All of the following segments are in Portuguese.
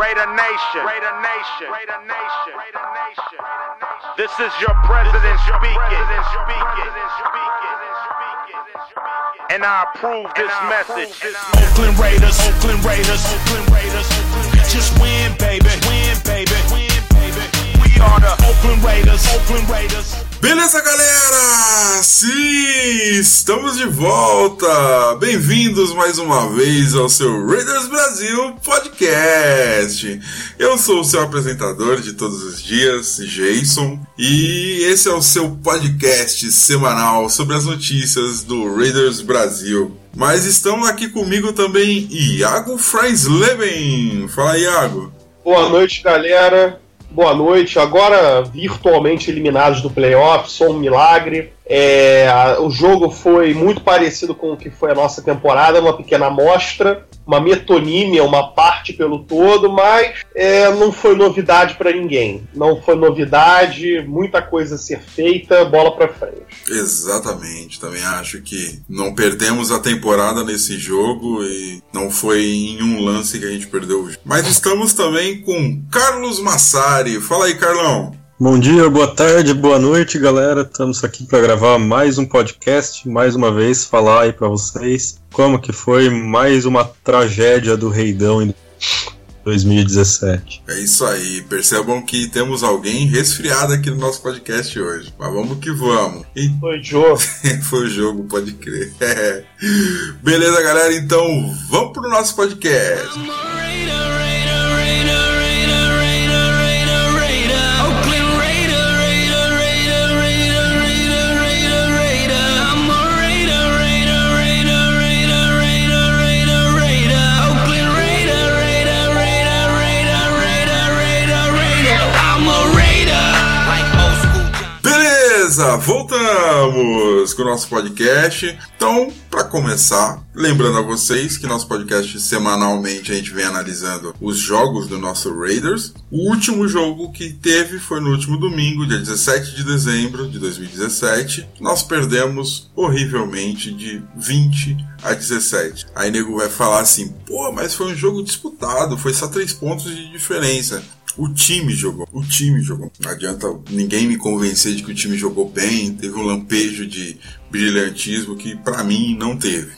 Raider Nation. Raider Nation. Raider Nation. Raider Nation. This is your president speaking. And I approve this message. Oakland Raiders, Oakland Raiders, Oakland Raiders. Just win, baby, win, baby, win, baby. We are the Oakland Raiders, Oakland Raiders. Beleza, galera? Sim, estamos de volta! Bem-vindos mais uma vez ao seu Raiders Brasil Podcast. Eu sou o seu apresentador de todos os dias, Jason, e esse é o seu podcast semanal sobre as notícias do Raiders Brasil. Mas estão aqui comigo também Iago Freisleben. Fala, Iago. Boa noite, galera. Boa noite. Agora virtualmente eliminados do playoff, só um milagre. É, a, o jogo foi muito parecido com o que foi a nossa temporada, uma pequena amostra, uma metonímia, uma parte pelo todo, mas é, não foi novidade para ninguém. Não foi novidade, muita coisa a ser feita, bola para frente. Exatamente, também acho que não perdemos a temporada nesse jogo e não foi em um lance que a gente perdeu o jogo. Mas estamos também com Carlos Massari. Fala aí, Carlão. Bom dia, boa tarde, boa noite, galera. Estamos aqui para gravar mais um podcast, mais uma vez falar aí para vocês como que foi mais uma tragédia do Reidão em 2017. É isso aí. Percebam que temos alguém resfriado aqui no nosso podcast hoje. Mas vamos que vamos. E... Foi jogo. foi o jogo, pode crer. Beleza, galera? Então vamos pro nosso podcast. Beleza, voltamos com o nosso podcast. Então, para começar, lembrando a vocês que nosso podcast semanalmente a gente vem analisando os jogos do nosso Raiders. O último jogo que teve foi no último domingo, dia 17 de dezembro de 2017. Nós perdemos horrivelmente de 20 a 17. Aí nego vai falar assim: pô, mas foi um jogo disputado, foi só 3 pontos de diferença. O time jogou. O time jogou. Não adianta ninguém me convencer de que o time jogou bem. Teve um lampejo de brilhantismo que para mim não teve.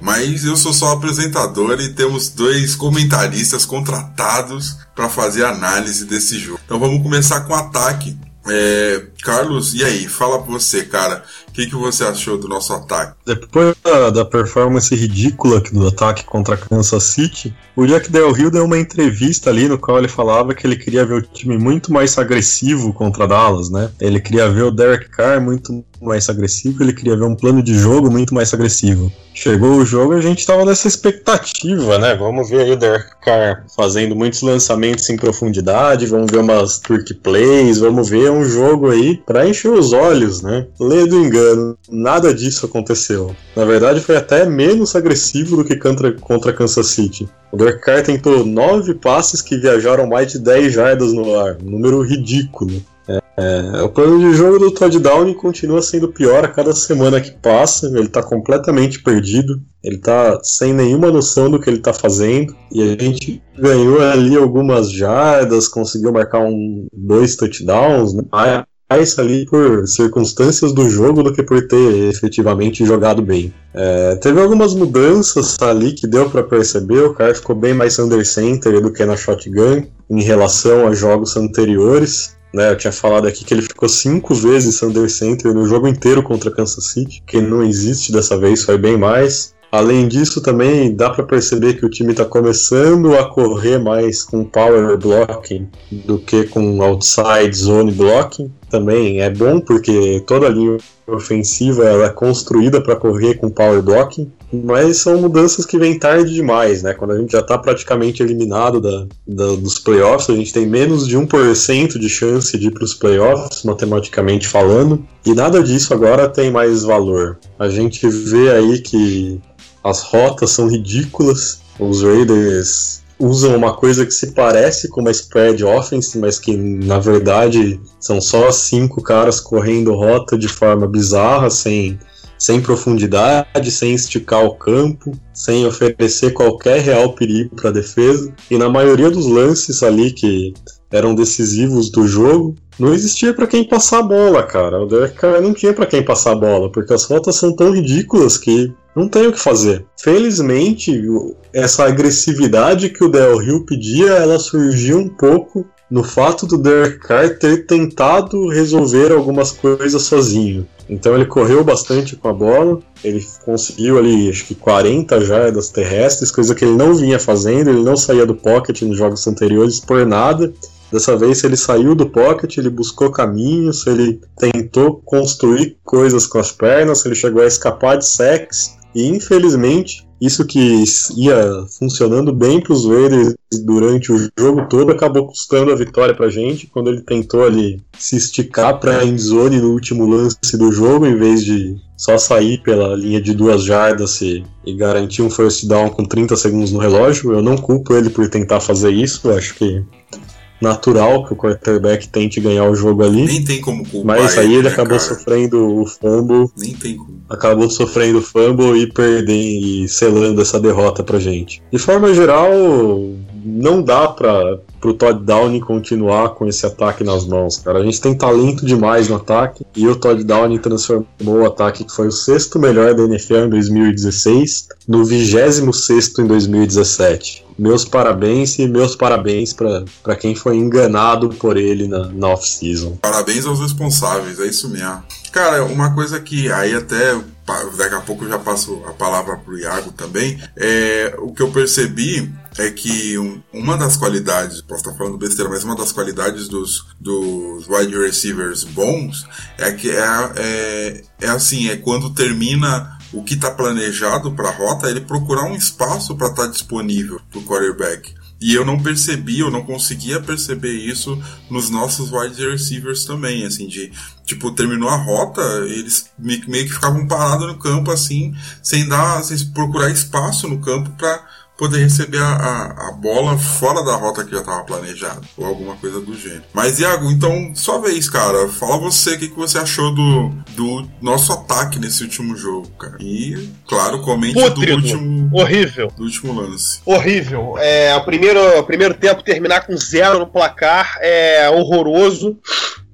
Mas eu sou só apresentador e temos dois comentaristas contratados para fazer análise desse jogo. Então vamos começar com o ataque. É, Carlos, e aí? Fala pra você, cara. O que, que você achou do nosso ataque? Depois da, da performance ridícula do ataque contra Kansas City, o Jack Del Rio deu uma entrevista ali no qual ele falava que ele queria ver o time muito mais agressivo contra Dallas, né? Ele queria ver o Derek Carr muito mais agressivo, ele queria ver um plano de jogo muito mais agressivo. Chegou o jogo e a gente tava nessa expectativa, né? Vamos ver aí o Derek Carr fazendo muitos lançamentos em profundidade, vamos ver umas trick plays, vamos ver um jogo aí para encher os olhos, né? Lê do engano, nada disso aconteceu. Na verdade, foi até menos agressivo do que contra, contra Kansas City. O Derek Carr tentou nove passes que viajaram mais de 10 jardas no ar, um número ridículo. É, o plano de jogo do Todd Downey continua sendo pior a cada semana que passa. Ele tá completamente perdido. Ele tá sem nenhuma noção do que ele tá fazendo. E a gente ganhou ali algumas jardas, conseguiu marcar um, dois touchdowns, né? Mais ali por circunstâncias do jogo do que por ter efetivamente jogado bem. É, teve algumas mudanças ali que deu para perceber. O cara ficou bem mais under center do que na shotgun em relação a jogos anteriores. Né, eu tinha falado aqui que ele ficou cinco vezes under center no jogo inteiro contra Kansas City, que não existe dessa vez, foi bem mais. Além disso, também dá para perceber que o time está começando a correr mais com power blocking do que com outside zone blocking. Também é bom porque toda a linha ofensiva ela é construída para correr com power blocking, mas são mudanças que vêm tarde demais, né? Quando a gente já está praticamente eliminado da, da, dos playoffs, a gente tem menos de 1% de chance de ir para os playoffs, matematicamente falando, e nada disso agora tem mais valor. A gente vê aí que as rotas são ridículas. Os Raiders usam uma coisa que se parece com uma spread offense, mas que na verdade são só cinco caras correndo rota de forma bizarra, sem, sem profundidade, sem esticar o campo, sem oferecer qualquer real perigo para a defesa. E na maioria dos lances ali que eram decisivos do jogo, não existia para quem passar a bola, cara. O Derek não tinha para quem passar a bola, porque as faltas são tão ridículas que não tem o que fazer. Felizmente, essa agressividade que o Del Rio pedia, ela surgiu um pouco no fato do Derek Carr ter tentado resolver algumas coisas sozinho. Então ele correu bastante com a bola, ele conseguiu ali acho que 40 jardas terrestres, coisa que ele não vinha fazendo, ele não saía do pocket nos jogos anteriores por nada. Dessa vez ele saiu do pocket, ele buscou caminhos, ele tentou construir coisas com as pernas, ele chegou a escapar de sacks e infelizmente isso que ia funcionando bem para os Raiders durante o jogo todo acabou custando a vitória para a gente quando ele tentou ali se esticar para a endzone no último lance do jogo em vez de só sair pela linha de duas jardas e, e garantir um first down com 30 segundos no relógio. Eu não culpo ele por tentar fazer isso, eu acho que natural que o quarterback tente ganhar o jogo ali. Nem tem como culpar. Mas aí ele, né, acabou cara? sofrendo o fumble. Nem tem como. Acabou sofrendo o fumble e perdendo e selando essa derrota pra gente. De forma geral, não dá para o Todd Downey continuar com esse ataque nas mãos, cara. A gente tem talento demais no ataque e o Todd Downey transformou o ataque que foi o sexto melhor da NFL em 2016 no 26 em 2017. Meus parabéns e meus parabéns para quem foi enganado por ele na, na off-season. Parabéns aos responsáveis, é isso mesmo. Cara, uma coisa que aí até daqui a pouco eu já passo a palavra pro Iago também, é o que eu percebi é que um, uma das qualidades, posso estar falando besteira, mas uma das qualidades dos, dos wide receivers bons é que é, é, é assim, é quando termina o que está planejado para a rota, ele procurar um espaço para estar tá disponível para o quarterback. E eu não percebi, eu não conseguia perceber isso nos nossos wide receivers também, assim, de, tipo, terminou a rota, eles meio que ficavam parados no campo, assim, sem dar, sem procurar espaço no campo para poder receber a, a, a, bola fora da rota que já estava planejada, ou alguma coisa do gênero. Mas, Iago, então, sua vez, cara, fala você o que, que você achou do, do nosso ataque nesse último jogo, cara. E, claro, comente Pútrido. do último. Horrível. Do último lance. Horrível. É, o, primeiro, o primeiro tempo terminar com zero no placar é horroroso.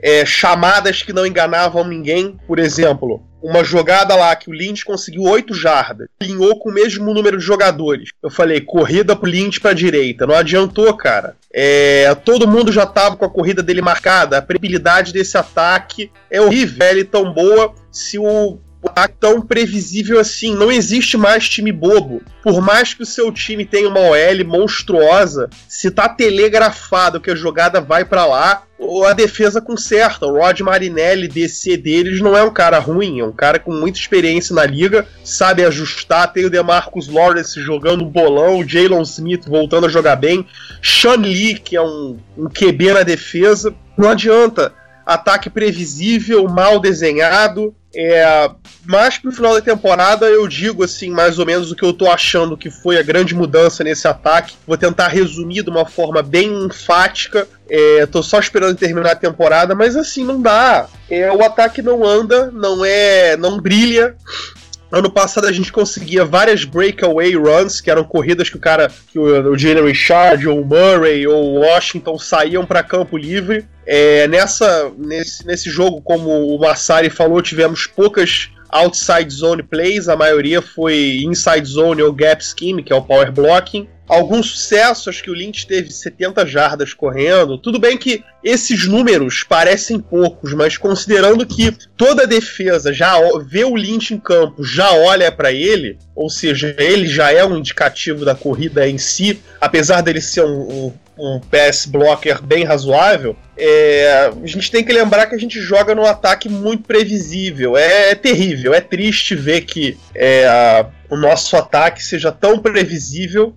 É, chamadas que não enganavam ninguém, por exemplo uma jogada lá que o Lynch conseguiu 8 jardas, alinhou com o mesmo número de jogadores. Eu falei, corrida pro Lynch pra direita. Não adiantou, cara. É, todo mundo já tava com a corrida dele marcada. A previsibilidade desse ataque é horrível. É tão boa se o ataque tão previsível assim. Não existe mais time bobo. Por mais que o seu time tenha uma OL monstruosa, se tá telegrafado que a jogada vai para lá, a defesa conserta. O Rod Marinelli, DC deles, não é um cara ruim, é um cara com muita experiência na liga, sabe ajustar. Tem o DeMarcus Lawrence jogando bolão, o Jalen Smith voltando a jogar bem, Sean Lee, que é um, um QB na defesa. Não adianta. Ataque previsível, mal desenhado, é, mas pro final da temporada eu digo assim, mais ou menos o que eu tô achando que foi a grande mudança nesse ataque. Vou tentar resumir de uma forma bem enfática. É, tô só esperando terminar a temporada, mas assim, não dá. É, o ataque não anda, não é. não brilha. Ano passado a gente conseguia várias breakaway runs, que eram corridas que o cara, que o, o Jalen Richard, ou Murray, ou Washington saíam para campo livre. É, nessa, nesse, nesse jogo, como o Massari falou, tivemos poucas outside zone plays, a maioria foi inside zone ou gap scheme, que é o power blocking algum sucesso, acho que o Lynch teve 70 jardas correndo. Tudo bem que esses números parecem poucos, mas considerando que toda a defesa já vê o Lynch em campo, já olha para ele, ou seja, ele já é um indicativo da corrida em si, apesar dele ser um, um um pass blocker bem razoável, é, a gente tem que lembrar que a gente joga num ataque muito previsível. É, é terrível, é triste ver que é, a, o nosso ataque seja tão previsível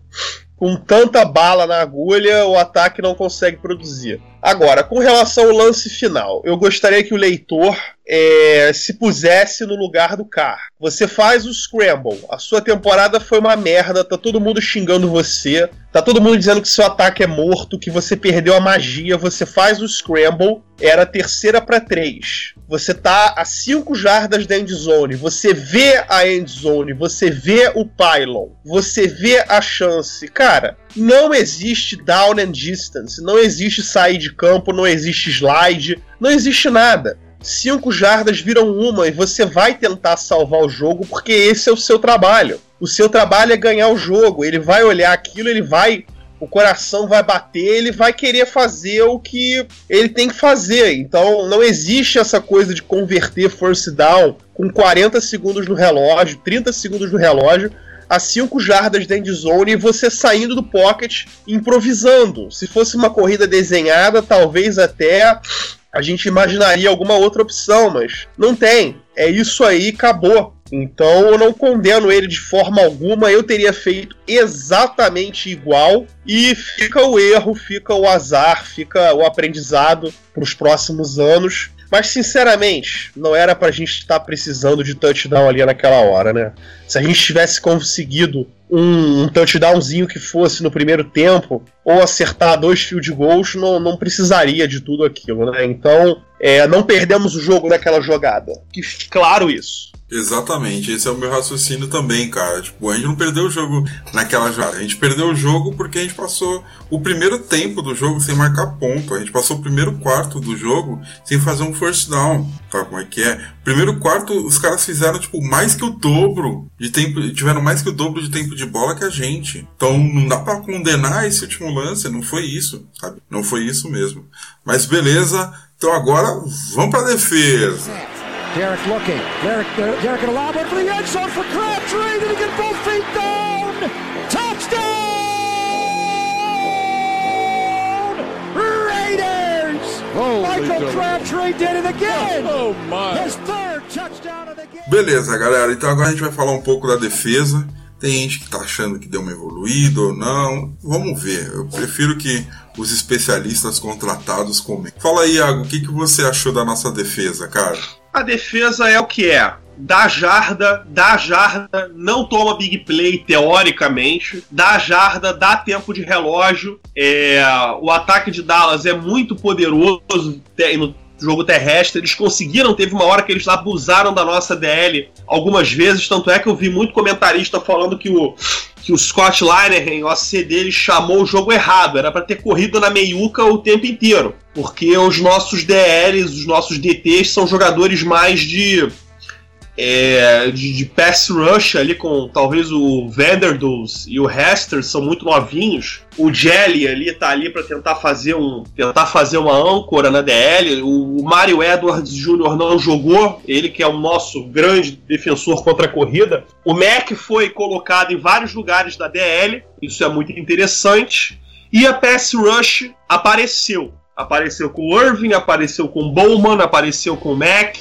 com tanta bala na agulha, o ataque não consegue produzir. Agora, com relação ao lance final, eu gostaria que o leitor é, se pusesse no lugar do Carr. Você faz o Scramble, a sua temporada foi uma merda, tá todo mundo xingando você, tá todo mundo dizendo que seu ataque é morto, que você perdeu a magia, você faz o Scramble, era terceira para três. Você tá a 5 jardas da endzone, você vê a endzone, você vê o pylon, você vê a chance. Cara, não existe down and distance, não existe sair de campo, não existe slide, não existe nada. Cinco jardas viram uma e você vai tentar salvar o jogo porque esse é o seu trabalho. O seu trabalho é ganhar o jogo. Ele vai olhar aquilo, ele vai. O coração vai bater, ele vai querer fazer o que ele tem que fazer. Então não existe essa coisa de converter force down com 40 segundos no relógio, 30 segundos no relógio, a 5 jardas da endzone e você saindo do pocket improvisando. Se fosse uma corrida desenhada, talvez até a gente imaginaria alguma outra opção, mas não tem. É isso aí, acabou. Então eu não condeno ele de forma alguma, eu teria feito exatamente igual e fica o erro, fica o azar, fica o aprendizado para os próximos anos. Mas, sinceramente, não era pra gente estar tá precisando de touchdown ali naquela hora, né? Se a gente tivesse conseguido um, um touchdownzinho que fosse no primeiro tempo, ou acertar dois field goals, não, não precisaria de tudo aquilo, né? Então, é, não perdemos o jogo naquela jogada. Que claro isso. Exatamente, esse é o meu raciocínio também, cara. Tipo, a gente não perdeu o jogo naquela jogada. A gente perdeu o jogo porque a gente passou o primeiro tempo do jogo sem marcar ponto. A gente passou o primeiro quarto do jogo sem fazer um first down. Sabe como é que é? Primeiro quarto, os caras fizeram, tipo, mais que o dobro de tempo. Tiveram mais que o dobro de tempo de bola que a gente. Então não dá para condenar esse último lance. Não foi isso, sabe? Não foi isso mesmo. Mas beleza. Então agora vamos pra defesa. Derek looking. Derek, Derek at a lob for the end zone for Crabtree. Did he get both feet down? Touchdown! Raiders! Holy Michael Crabtree did it again! Oh, my! His third touchdown of the game. Beleza, galera. Então agora a gente vai falar um pouco da defesa. Tem gente que tá achando que deu uma evoluída ou não. Vamos ver. Eu prefiro que os especialistas contratados comentem. Fala aí, Iago, o que, que você achou da nossa defesa, cara? A defesa é o que é. Dá jarda, dá jarda, não toma big play teoricamente, dá jarda, dá tempo de relógio. É, o ataque de Dallas é muito poderoso no jogo terrestre. Eles conseguiram, teve uma hora que eles abusaram da nossa DL algumas vezes, tanto é que eu vi muito comentarista falando que o que o Scott Linehan, o AC dele, chamou o jogo errado. Era para ter corrido na meiuca o tempo inteiro. Porque os nossos DLs, os nossos DTs são jogadores mais de é, de, de, pass rush ali com talvez o Vanderdoos e o Hester são muito novinhos. O Jelly ali tá ali para tentar fazer um tentar fazer uma âncora na DL. O, o Mario Edwards Jr. não jogou, ele que é o nosso grande defensor contra a corrida. O Mac foi colocado em vários lugares da DL, isso é muito interessante. E a pass rush apareceu. Apareceu com o Irving, apareceu com o Bowman, apareceu com o Mac.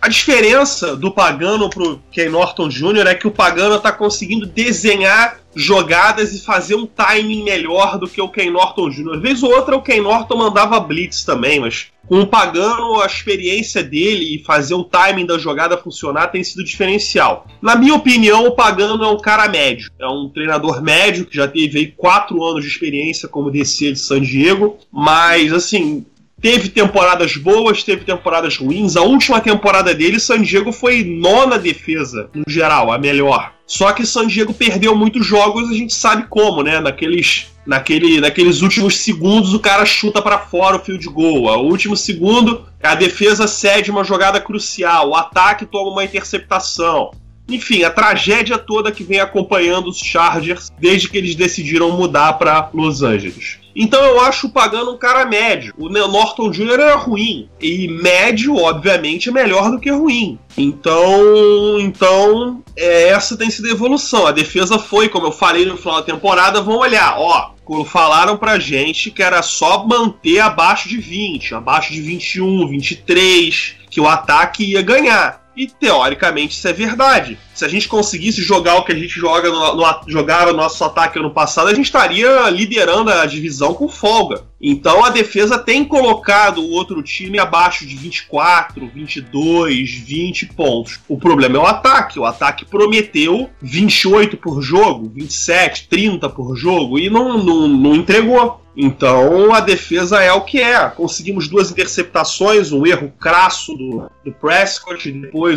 A diferença do Pagano pro Ken Norton Jr. é que o Pagano está conseguindo desenhar jogadas e fazer um timing melhor do que o Ken Norton Jr. Às vezes ou outra o Ken Norton mandava blitz também, mas com o Pagano a experiência dele e fazer o timing da jogada funcionar tem sido diferencial. Na minha opinião, o Pagano é um cara médio, é um treinador médio que já teve aí quatro anos de experiência como DC de San Diego, mas assim Teve temporadas boas, teve temporadas ruins. A última temporada dele, San Diego foi nona defesa, no geral, a melhor. Só que San Diego perdeu muitos jogos, a gente sabe como, né? Naqueles, naquele, naqueles últimos segundos o cara chuta para fora o field goal. O último segundo, a defesa cede uma jogada crucial, o ataque toma uma interceptação. Enfim, a tragédia toda que vem acompanhando os Chargers desde que eles decidiram mudar para Los Angeles. Então eu acho o Pagano um cara médio. O Norton Jr. era ruim. E médio, obviamente, é melhor do que ruim. Então, então é, essa tem sido a evolução. A defesa foi, como eu falei no final da temporada, vamos olhar, ó. Falaram pra gente que era só manter abaixo de 20, abaixo de 21, 23, que o ataque ia ganhar. E teoricamente isso é verdade. Se a gente conseguisse jogar o que a gente joga no, no, jogava no nosso ataque ano passado, a gente estaria liderando a divisão com folga. Então a defesa tem colocado o outro time abaixo de 24, 22, 20 pontos. O problema é o ataque. O ataque prometeu 28 por jogo, 27, 30 por jogo e não, não, não entregou. Então a defesa é o que é. Conseguimos duas interceptações, um erro crasso do, do Prescott, e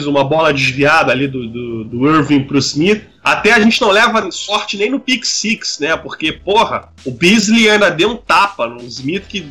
uma bola desviada ali do, do, do Irving pro Smith. Até a gente não leva sorte nem no pick six, né? Porque, porra, o Beasley ainda deu um tapa no Smith que,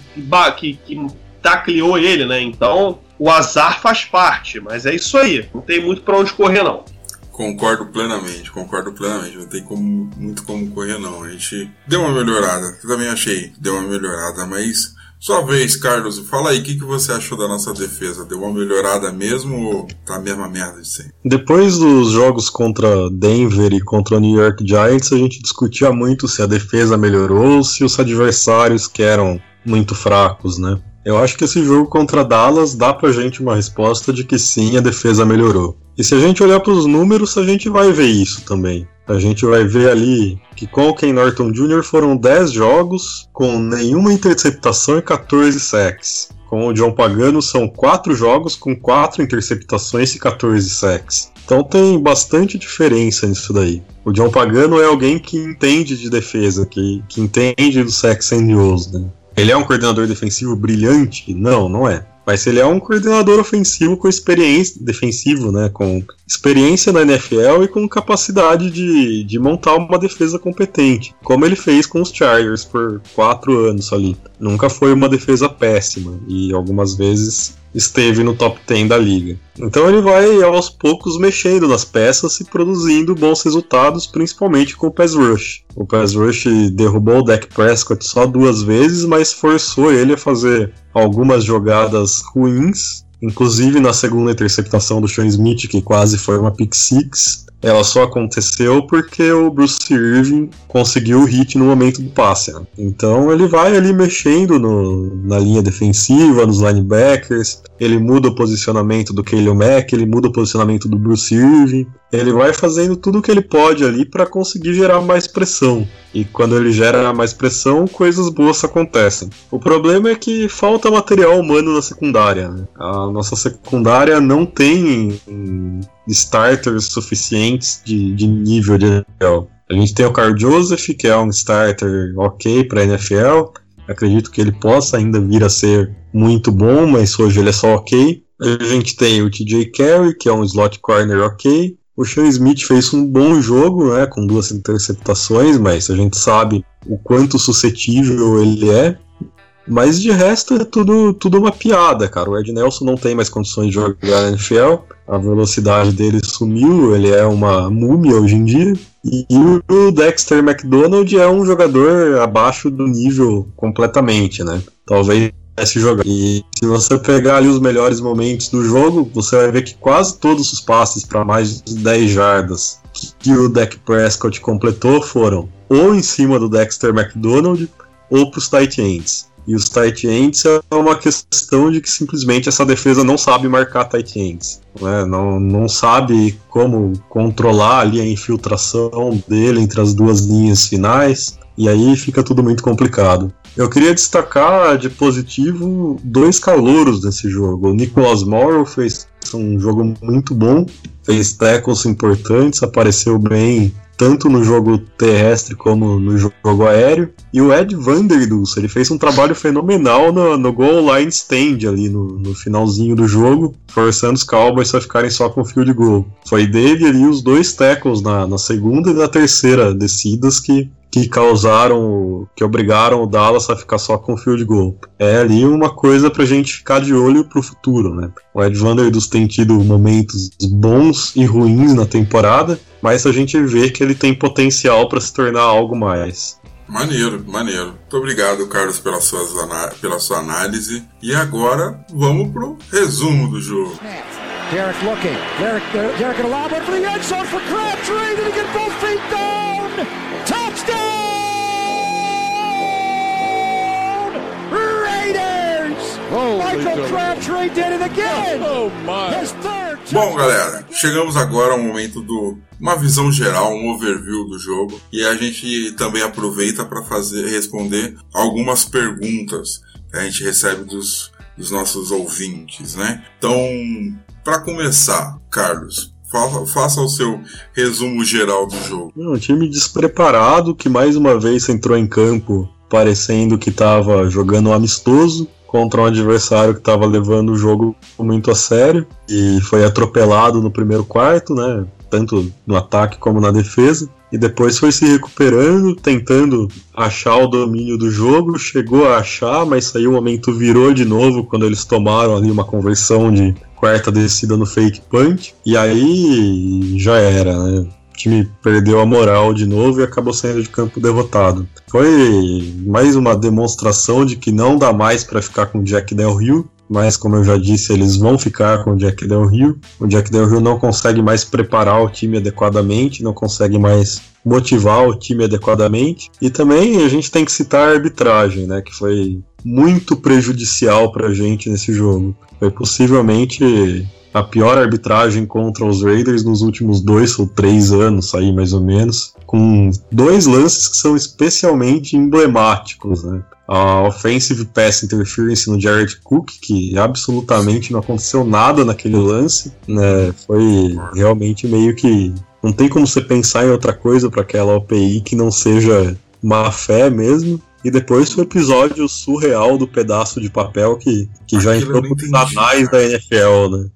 que, que tacleou ele, né? Então o azar faz parte, mas é isso aí. Não tem muito para onde correr, não. Concordo plenamente, concordo plenamente. Não tem como, muito como correr, não. A gente deu uma melhorada. Eu também achei deu uma melhorada, mas. Sua vez, Carlos, fala aí, o que, que você achou da nossa defesa? Deu uma melhorada mesmo ou tá a mesma merda de sempre? Depois dos jogos contra Denver e contra o New York Giants, a gente discutia muito se a defesa melhorou ou se os adversários que eram muito fracos, né? Eu acho que esse jogo contra Dallas dá pra gente uma resposta de que sim, a defesa melhorou. E se a gente olhar para os números, a gente vai ver isso também. A gente vai ver ali que com o Ken Norton Jr. foram 10 jogos com nenhuma interceptação e 14 sacks. Com o John Pagano são 4 jogos com 4 interceptações e 14 sacks. Então tem bastante diferença nisso daí. O John Pagano é alguém que entende de defesa, que, que entende do sacks and né? Ele é um coordenador defensivo brilhante? Não, não é. Mas ele é um coordenador ofensivo com experiência defensivo, né? Com experiência na NFL e com capacidade de, de montar uma defesa competente, como ele fez com os Chargers por quatro anos ali. Nunca foi uma defesa péssima e algumas vezes esteve no top 10 da liga. Então ele vai aos poucos mexendo nas peças e produzindo bons resultados, principalmente com o pass rush. O pass rush derrubou o Dak Prescott só duas vezes, mas forçou ele a fazer algumas jogadas ruins, inclusive na segunda interceptação do Sean Smith, que quase foi uma pick six. Ela só aconteceu porque o Bruce Irving conseguiu o hit no momento do passe. Né? Então ele vai ali mexendo no, na linha defensiva, nos linebackers, ele muda o posicionamento do Khalil Mack, ele muda o posicionamento do Bruce Irving, ele vai fazendo tudo o que ele pode ali para conseguir gerar mais pressão. E quando ele gera mais pressão, coisas boas acontecem. O problema é que falta material humano na secundária. Né? A nossa secundária não tem starters suficientes de, de nível de NFL. A gente tem o Carl Joseph, que é um starter ok para NFL. Acredito que ele possa ainda vir a ser muito bom, mas hoje ele é só ok. A gente tem o TJ Carey, que é um slot corner ok. O Sean Smith fez um bom jogo, né, com duas interceptações, mas a gente sabe o quanto suscetível ele é. Mas de resto é tudo, tudo uma piada, cara. O Ed Nelson não tem mais condições de jogar na NFL, a velocidade dele sumiu, ele é uma múmia hoje em dia. E o Dexter McDonald é um jogador abaixo do nível completamente, né? Talvez esse jogar. E se você pegar ali os melhores momentos do jogo, você vai ver que quase todos os passes para mais de 10 jardas que o Dak Prescott completou foram ou em cima do Dexter McDonald ou para os tight ends. E os tight ends é uma questão de que simplesmente essa defesa não sabe marcar tight ends. Né? Não, não sabe como controlar ali a infiltração dele entre as duas linhas finais. E aí fica tudo muito complicado. Eu queria destacar de positivo dois calouros nesse jogo. O Nicholas Morrow fez um jogo muito bom, fez tackles importantes, apareceu bem tanto no jogo terrestre como no jogo aéreo. E o Ed Vanderdoes, ele fez um trabalho fenomenal no, no goal line stand ali no, no, finalzinho do jogo, forçando os Cowboys a ficarem só com field goal. Foi dele ali os dois tackles na, na segunda e na terceira descidas que que causaram, que obrigaram o Dallas a ficar só com field goal. É ali uma coisa pra gente ficar de olho pro futuro, né? O Ed Vanderdoes tem tido momentos bons e ruins na temporada, mas a gente vê que ele tem potencial para se tornar algo mais. Maneiro, maneiro. Muito obrigado, Carlos, pela sua, pela sua análise. E agora vamos pro resumo do jogo. Derek looking. Derek, Derek in a lob for the end zone for Crabtree. Did he get both feet down? Touchdown! Raiders! Holy Michael Crabtree did it again. Oh, my. His third Bom, galera, chegamos agora ao momento do uma visão geral, um overview do jogo e a gente também aproveita para fazer responder algumas perguntas que a gente recebe dos, dos nossos ouvintes, né? Então, para começar, Carlos, fa- faça o seu resumo geral do jogo. Um time despreparado que mais uma vez entrou em campo parecendo que estava jogando um amistoso contra um adversário que estava levando o jogo muito a sério e foi atropelado no primeiro quarto, né? Tanto no ataque como na defesa. E depois foi se recuperando, tentando achar o domínio do jogo. Chegou a achar, mas aí o momento virou de novo quando eles tomaram ali uma conversão de quarta descida no fake punch. E aí já era, né? O time perdeu a moral de novo e acabou saindo de campo derrotado. Foi mais uma demonstração de que não dá mais para ficar com Jack Del Rio, mas como eu já disse, eles vão ficar com o Jack Del Rio. O Jack Del Rio não consegue mais preparar o time adequadamente, não consegue mais motivar o time adequadamente. E também a gente tem que citar a arbitragem, né, que foi muito prejudicial para a gente nesse jogo. Foi possivelmente a pior arbitragem contra os Raiders nos últimos dois ou três anos, aí mais ou menos, com dois lances que são especialmente emblemáticos, né? A offensive pass interference no Jared Cook, que absolutamente não aconteceu nada naquele lance, né? Foi realmente meio que não tem como você pensar em outra coisa para aquela OPI que não seja má fé mesmo. E depois foi o episódio surreal do pedaço de papel que, que já Aquilo entrou entendi, anais da. NFL, né?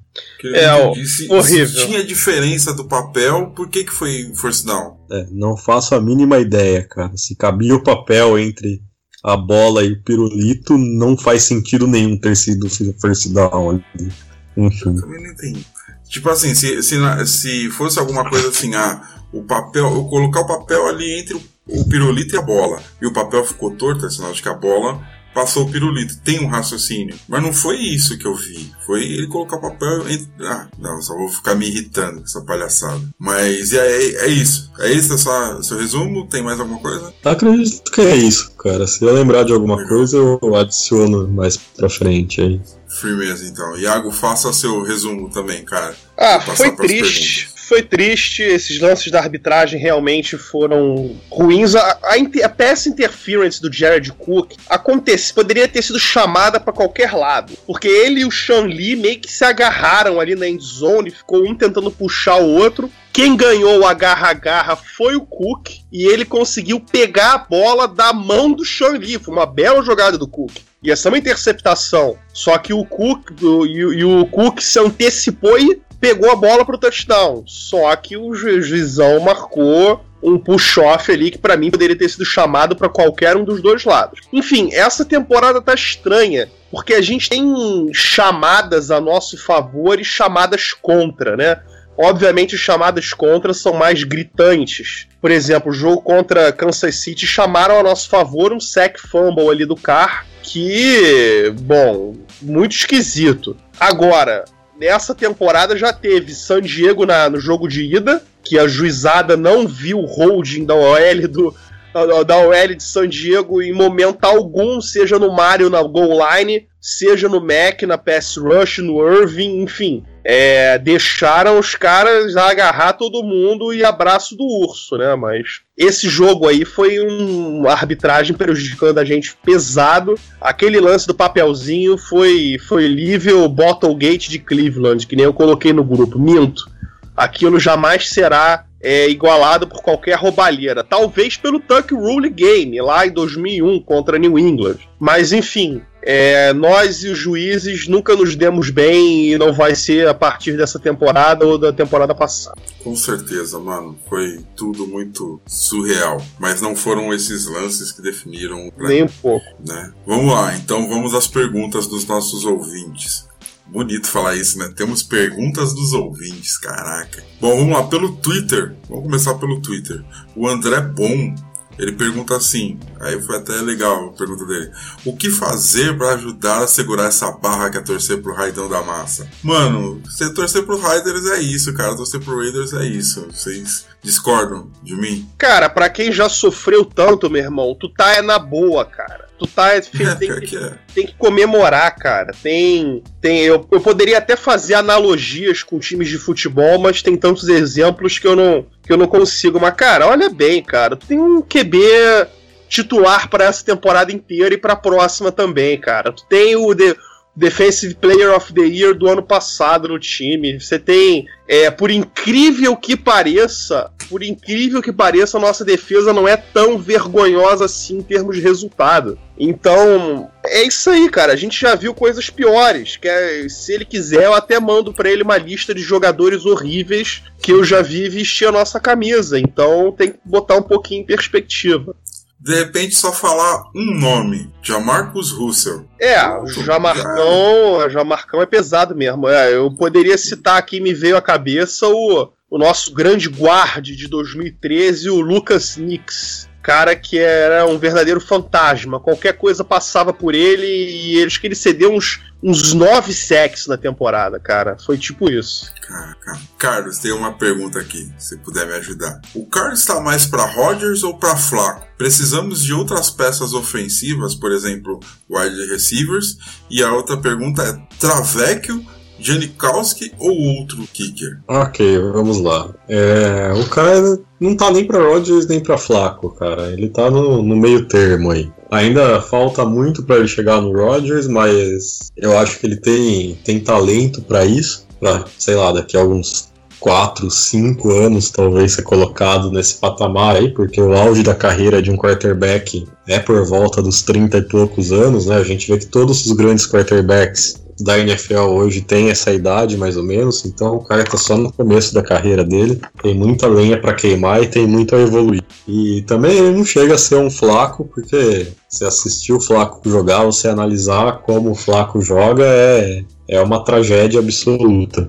É, não ó, entendi se, horrível. se tinha diferença do papel, por que, que foi force down? É, não faço a mínima ideia, cara. Se cabia o papel entre a bola e o pirulito, não faz sentido nenhum ter sido first down ali. Enfim. Também não entendi. Tipo assim, se, se, se fosse alguma coisa assim, ah, o papel, eu colocar o papel ali entre o, o pirulito e a bola, e o papel ficou torto, é sinal de que a bola passou o pirulito. Tem um raciocínio. Mas não foi isso que eu vi. Foi ele colocar o papel entre. Ah, não, só vou ficar me irritando com essa palhaçada. Mas é, é, é isso. É isso é só seu resumo? Tem mais alguma coisa? Acredito que é isso, cara. Se eu lembrar de alguma coisa, eu adiciono mais pra frente aí. Firmeza, então. Iago, faça seu resumo também, cara. Ah, Vou passar foi triste. perguntas. Foi triste. Esses lances da arbitragem realmente foram ruins. A, a, a pass interference do Jared Cook acontece, poderia ter sido chamada pra qualquer lado. Porque ele e o Sean Lee meio que se agarraram ali na endzone, ficou um tentando puxar o outro. Quem ganhou o agarra-agarra foi o Cook e ele conseguiu pegar a bola da mão do Lee. Foi uma bela jogada do Cook. Ia ser uma interceptação. Só que o Cook e, e o Cook se antecipou e pegou a bola pro touchdown. Só que o ju- juizão marcou um push-off ali que pra mim poderia ter sido chamado pra qualquer um dos dois lados. Enfim, essa temporada tá estranha, porque a gente tem chamadas a nosso favor e chamadas contra, né? Obviamente, chamadas contra são mais gritantes. Por exemplo, o jogo contra Kansas City chamaram a nosso favor um sack fumble ali do Carr, que, bom, muito esquisito. Agora, nessa temporada já teve San Diego na- no jogo de ida, que a juizada não viu o holding da OL do da OL de San Diego em momento algum, seja no Mario na goal line, seja no Mac, na pass rush, no Irving, enfim. É, deixaram os caras agarrar todo mundo e abraço do urso, né? Mas esse jogo aí foi um- uma arbitragem prejudicando a gente pesado. Aquele lance do papelzinho foi, foi nível Bottlegate de Cleveland, que nem eu coloquei no grupo. Minto. Aquilo jamais será é, igualado por qualquer roubalheira. Talvez pelo Tuck Rule Game, lá em 2001, contra New England. Mas, enfim, é, nós e os juízes nunca nos demos bem e não vai ser a partir dessa temporada ou da temporada passada. Com certeza, mano. Foi tudo muito surreal. Mas não foram esses lances que definiram, Nem um pouco. né? Vamos lá, então vamos às perguntas dos nossos ouvintes. Bonito falar isso, né? Temos perguntas dos ouvintes, caraca. Bom, vamos lá, pelo Twitter. Vamos começar pelo Twitter. O André Bom, ele pergunta assim, aí foi até legal a pergunta dele. O que fazer pra ajudar a segurar essa barra que é torcer pro Raidão da Massa? Mano, você torcer pro Raiders é isso, cara. Torcer pro Raiders é isso. Vocês discordam de mim? Cara, pra quem já sofreu tanto, meu irmão, tu tá é na boa, cara. Tu tá. Tem, que, tem que comemorar, cara. Tem. tem eu, eu poderia até fazer analogias com times de futebol, mas tem tantos exemplos que eu não, que eu não consigo. Mas, cara, olha bem, cara. Tu tem um QB titular para essa temporada inteira e para a próxima também, cara. Tu tem o, de, Defensive Player of the Year do ano passado no time. Você tem, é, por incrível que pareça, por incrível que pareça, a nossa defesa não é tão vergonhosa assim em termos de resultado. Então, é isso aí, cara. A gente já viu coisas piores. Que é, se ele quiser, eu até mando para ele uma lista de jogadores horríveis que eu já vi vestir a nossa camisa. Então, tem que botar um pouquinho em perspectiva de repente só falar um nome, Jamarcus Russell. É, o Jamarcão, Jamarcão é pesado mesmo. É, eu poderia citar aqui, me veio à cabeça o, o nosso grande guarde de 2013, o Lucas Nix cara que era um verdadeiro fantasma. Qualquer coisa passava por ele e eles que ele cedeu uns, uns nove sacks na temporada, cara. Foi tipo isso. Carlos, tem uma pergunta aqui, se puder me ajudar. O Carlos está mais para Rodgers ou para Flaco? Precisamos de outras peças ofensivas, por exemplo, wide receivers. E a outra pergunta é: Travecchio Janikowski ou outro kicker? Ok, vamos lá. É, o cara não tá nem pra Rodgers nem pra Flaco, cara. Ele tá no, no meio termo aí. Ainda falta muito para ele chegar no Rodgers, mas eu acho que ele tem, tem talento para isso. Pra, sei lá, daqui a alguns 4, 5 anos talvez ser colocado nesse patamar aí, porque o auge da carreira de um quarterback é por volta dos 30 e poucos anos, né? A gente vê que todos os grandes quarterbacks da NFL hoje tem essa idade mais ou menos, então o cara tá só no começo da carreira dele, tem muita lenha para queimar e tem muito a evoluir. E também ele não chega a ser um flaco, porque se assistir o flaco jogar, você analisar como o flaco joga é, é uma tragédia absoluta.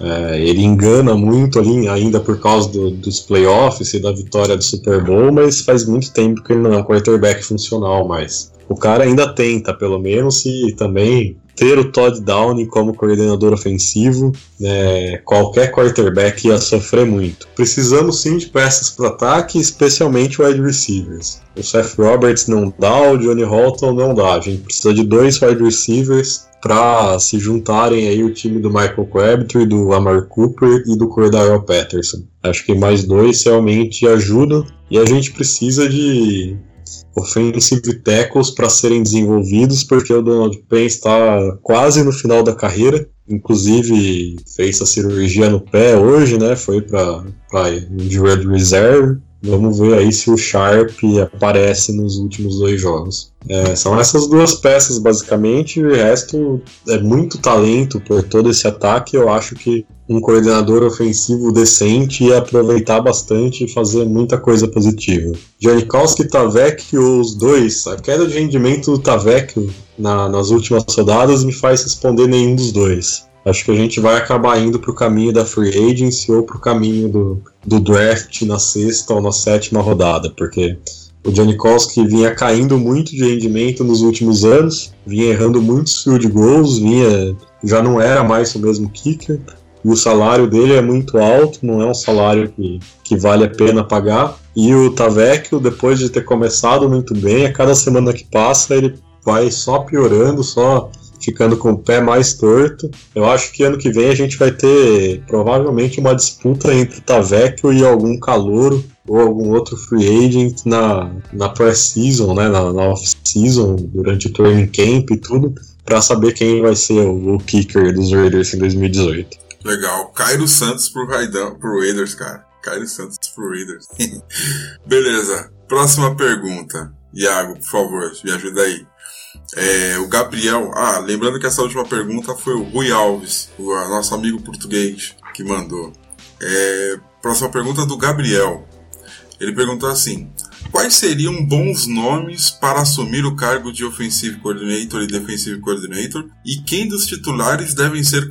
É, ele engana muito ali, ainda por causa do, dos playoffs e da vitória do Super Bowl, mas faz muito tempo que ele não é um quarterback funcional mais. O cara ainda tenta, pelo menos, e também ter o Todd Downing como coordenador ofensivo, né, qualquer quarterback ia sofrer muito. Precisamos sim de peças para ataque, especialmente wide receivers. O Seth Roberts não dá, o Johnny Holton não dá. A gente precisa de dois wide receivers para se juntarem aí o time do Michael Crabtree, do Amar Cooper e do Cordarrelle Patterson. Acho que mais dois realmente ajudam e a gente precisa de offensive tackles para serem desenvolvidos, porque o Donald Penn está quase no final da carreira, inclusive fez a cirurgia no pé hoje, né? Foi para injured reserve. Vamos ver aí se o Sharp aparece nos últimos dois jogos. É, são essas duas peças, basicamente. O resto é muito talento por todo esse ataque. Eu acho que um coordenador ofensivo decente ia aproveitar bastante e fazer muita coisa positiva. Janikowski e Tavec, os dois, a queda de rendimento do Tavec na, nas últimas rodadas me faz responder nenhum dos dois. Acho que a gente vai acabar indo para o caminho da free agency ou para o caminho do, do draft na sexta ou na sétima rodada, porque o Janikowski vinha caindo muito de rendimento nos últimos anos, vinha errando muitos field goals, vinha já não era mais o mesmo kicker, e o salário dele é muito alto, não é um salário que, que vale a pena pagar. E o Tavecchio, depois de ter começado muito bem, a cada semana que passa ele vai só piorando, só ficando com o pé mais torto. Eu acho que ano que vem a gente vai ter provavelmente uma disputa entre Tavecchio e algum calouro ou algum outro free agent na, na pré-season, né, na, na off-season, durante o training camp e tudo, para saber quem vai ser o, o kicker dos Raiders em 2018. Legal. Cairo Santos pro, Raidão, pro Raiders, cara. Cairo Santos pro Raiders. Beleza. Próxima pergunta. Iago, por favor, me ajuda aí. É, o Gabriel. Ah, lembrando que essa última pergunta foi o Rui Alves, o nosso amigo português, que mandou. É, próxima pergunta do Gabriel. Ele perguntou assim: Quais seriam bons nomes para assumir o cargo de Offensive Coordinator e Defensive Coordinator? E quem dos titulares devem ser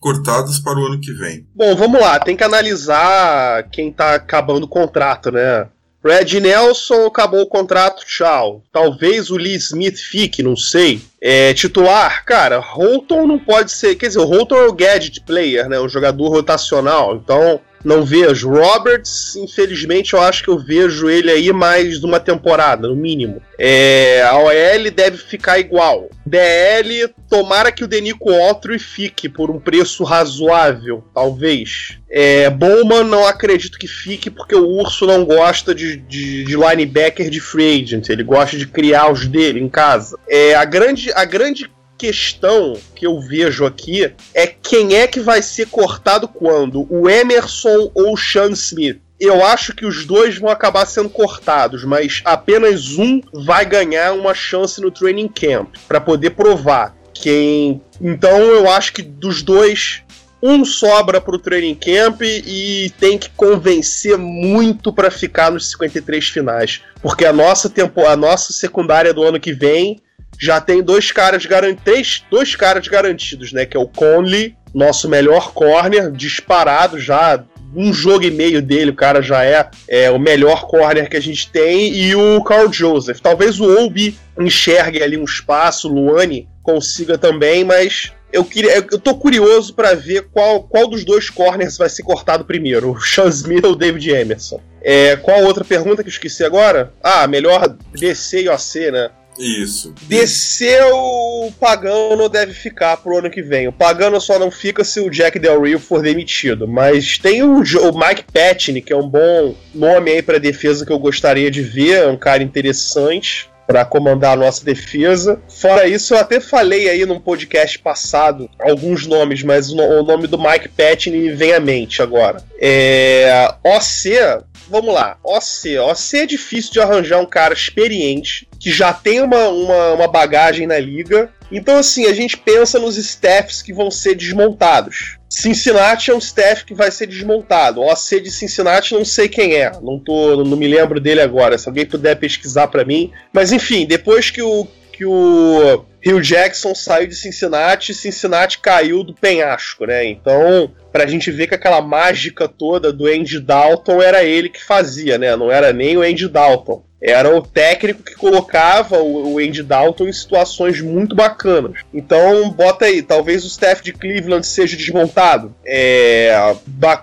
cortados para o ano que vem? Bom, vamos lá, tem que analisar quem está acabando o contrato, né? Red Nelson acabou o contrato, tchau. Talvez o Lee Smith fique, não sei. É, titular, cara, Holton não pode ser. Quer dizer, o Holton é o gadget player, né? O jogador rotacional. Então, Não vejo. Roberts, infelizmente, eu acho que eu vejo ele aí mais uma temporada, no mínimo. É, a OL deve ficar igual. DL, tomara que o Denico Otro fique por um preço razoável, talvez. É, Bowman não acredito que fique porque o Urso não gosta de, de, de linebacker de free agent. Ele gosta de criar os dele em casa. É, a grande, a grande questão que eu vejo aqui é quem é que vai ser cortado quando? O Emerson ou o Sean Smith? Eu acho que os dois vão acabar sendo cortados, mas apenas um vai ganhar uma chance no training camp para poder provar quem. Então eu acho que dos dois um sobra para o training camp e tem que convencer muito para ficar nos 53 finais, porque a nossa tempo, a nossa secundária do ano que vem já tem dois caras garantidos, dois caras garantidos, né? Que é o Conley, nosso melhor corner, disparado já. Um jogo e meio dele, o cara já é, é o melhor corner que a gente tem, e o Carl Joseph. Talvez o Obi enxergue ali um espaço, o Luane consiga também, mas eu queria, eu tô curioso para ver qual, qual dos dois corners vai ser cortado primeiro, o Sean Smith ou o David Emerson. É, qual outra pergunta que eu esqueci agora? Ah, melhor DC e OC, né? Isso. Descer o Pagano deve ficar pro ano que vem. O Pagano só não fica se o Jack Del Rio for demitido. Mas tem o, o Mike Patney, que é um bom nome aí pra defesa que eu gostaria de ver. É um cara interessante para comandar a nossa defesa. Fora isso, eu até falei aí num podcast passado alguns nomes, mas o, nome do Mike Patney vem à mente agora. É, OC, vamos lá. OC. OC é difícil de arranjar um cara experiente que já tem uma, uma, uma bagagem na liga. Então, assim, a gente pensa nos staffs que vão ser desmontados. Cincinnati é um staff que vai ser desmontado. O OC de Cincinnati não sei quem é, não tô, não me lembro dele agora. Se alguém puder pesquisar para mim, mas enfim, depois que o que o Rio Jackson saiu de Cincinnati, Cincinnati caiu do penhasco, né? Então, pra gente ver que aquela mágica toda do Andy Dalton era ele que fazia, né? Não era nem o Andy Dalton era o técnico que colocava o, Andy Dalton em situações muito bacanas. Então, bota aí, talvez o staff de Cleveland seja desmontado. É,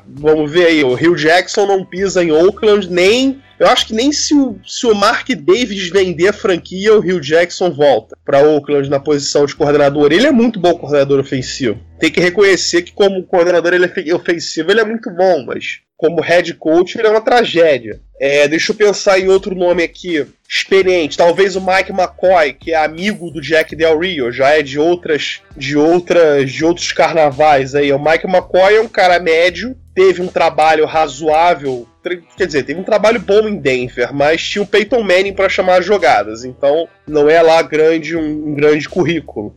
vamos ver aí, o Rio Jackson não pisa em Oakland, nem. Eu acho que nem se o, se o Mark Davis vender a franquia, o Rio Jackson volta para Oakland na posição de coordenador. Ele é muito bom coordenador ofensivo. Tem que reconhecer que, como coordenador ele é ofensivo, ele é muito bom, mas como head coach, ele é uma tragédia. É, deixa eu pensar em outro nome aqui, experiente. Talvez o Mike McCoy, que é amigo do Jack Del Rio, já é de outras, de outras, de outros carnavais aí. O Mike McCoy é um cara médio, teve um trabalho razoável, quer dizer, teve um trabalho bom em Denver, mas tinha o Peyton Manning para chamar as jogadas, então não é lá grande um, um grande currículo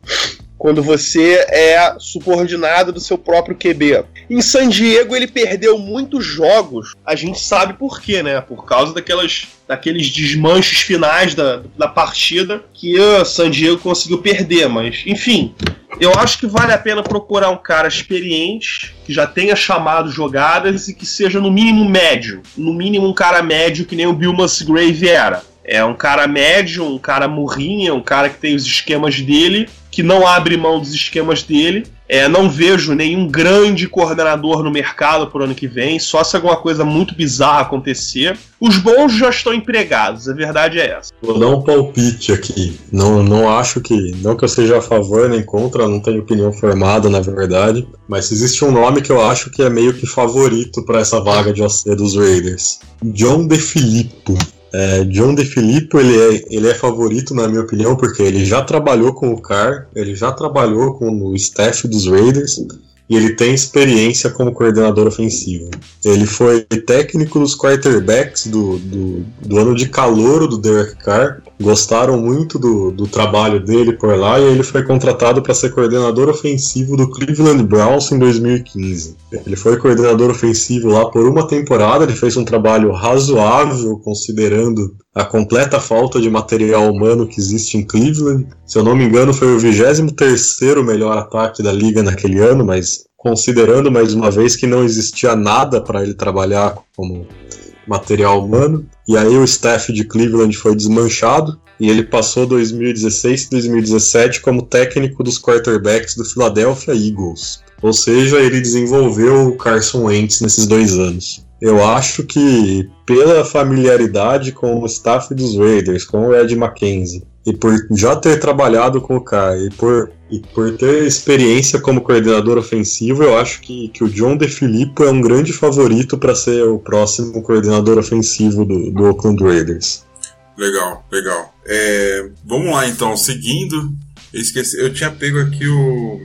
quando você é subordinado do seu próprio QB. Em San Diego ele perdeu muitos jogos, a gente sabe por quê, né? Por causa daquelas, daqueles desmanches finais da, da partida que o San Diego conseguiu perder, mas enfim. Eu acho que vale a pena procurar um cara experiente, que já tenha chamado jogadas e que seja no mínimo médio. No mínimo um cara médio que nem o Bill Musgrave era. É um cara médio, um cara murrinha, um cara que tem os esquemas dele que não abre mão dos esquemas dele. É, não vejo nenhum grande coordenador no mercado por ano que vem, só se alguma coisa muito bizarra acontecer. Os bons já estão empregados, a verdade é essa. Vou dar um palpite aqui. Não, não acho que. Não que eu seja a favor nem contra, não tenho opinião formada, na verdade. Mas existe um nome que eu acho que é meio que favorito para essa vaga de OC dos Raiders: John DeFilippo. É, John DeFilippo ele é, ele é favorito na minha opinião porque ele já trabalhou com o Carr, ele já trabalhou com o staff dos Raiders e ele tem experiência como coordenador ofensivo. Ele foi técnico dos quarterbacks do, do, do ano de calor do Derek Carr gostaram muito do, do trabalho dele por lá e ele foi contratado para ser coordenador ofensivo do Cleveland Browns em 2015. Ele foi coordenador ofensivo lá por uma temporada, ele fez um trabalho razoável considerando a completa falta de material humano que existe em Cleveland. Se eu não me engano, foi o 23 melhor ataque da liga naquele ano, mas considerando mais uma vez que não existia nada para ele trabalhar como material humano. E aí o staff de Cleveland foi desmanchado e ele passou 2016 e 2017 como técnico dos quarterbacks do Philadelphia Eagles. Ou seja, ele desenvolveu o Carson Wentz nesses dois anos. Eu acho que, pela familiaridade com o staff dos Raiders, com o Ed McKenzie, e por já ter trabalhado com o cara, e por, e por ter experiência como coordenador ofensivo, eu acho que, que o John DeFilippo é um grande favorito para ser o próximo coordenador ofensivo do, do Oakland Raiders. Legal, legal. É, vamos lá então, seguindo. Eu esqueci, eu tinha pego aqui o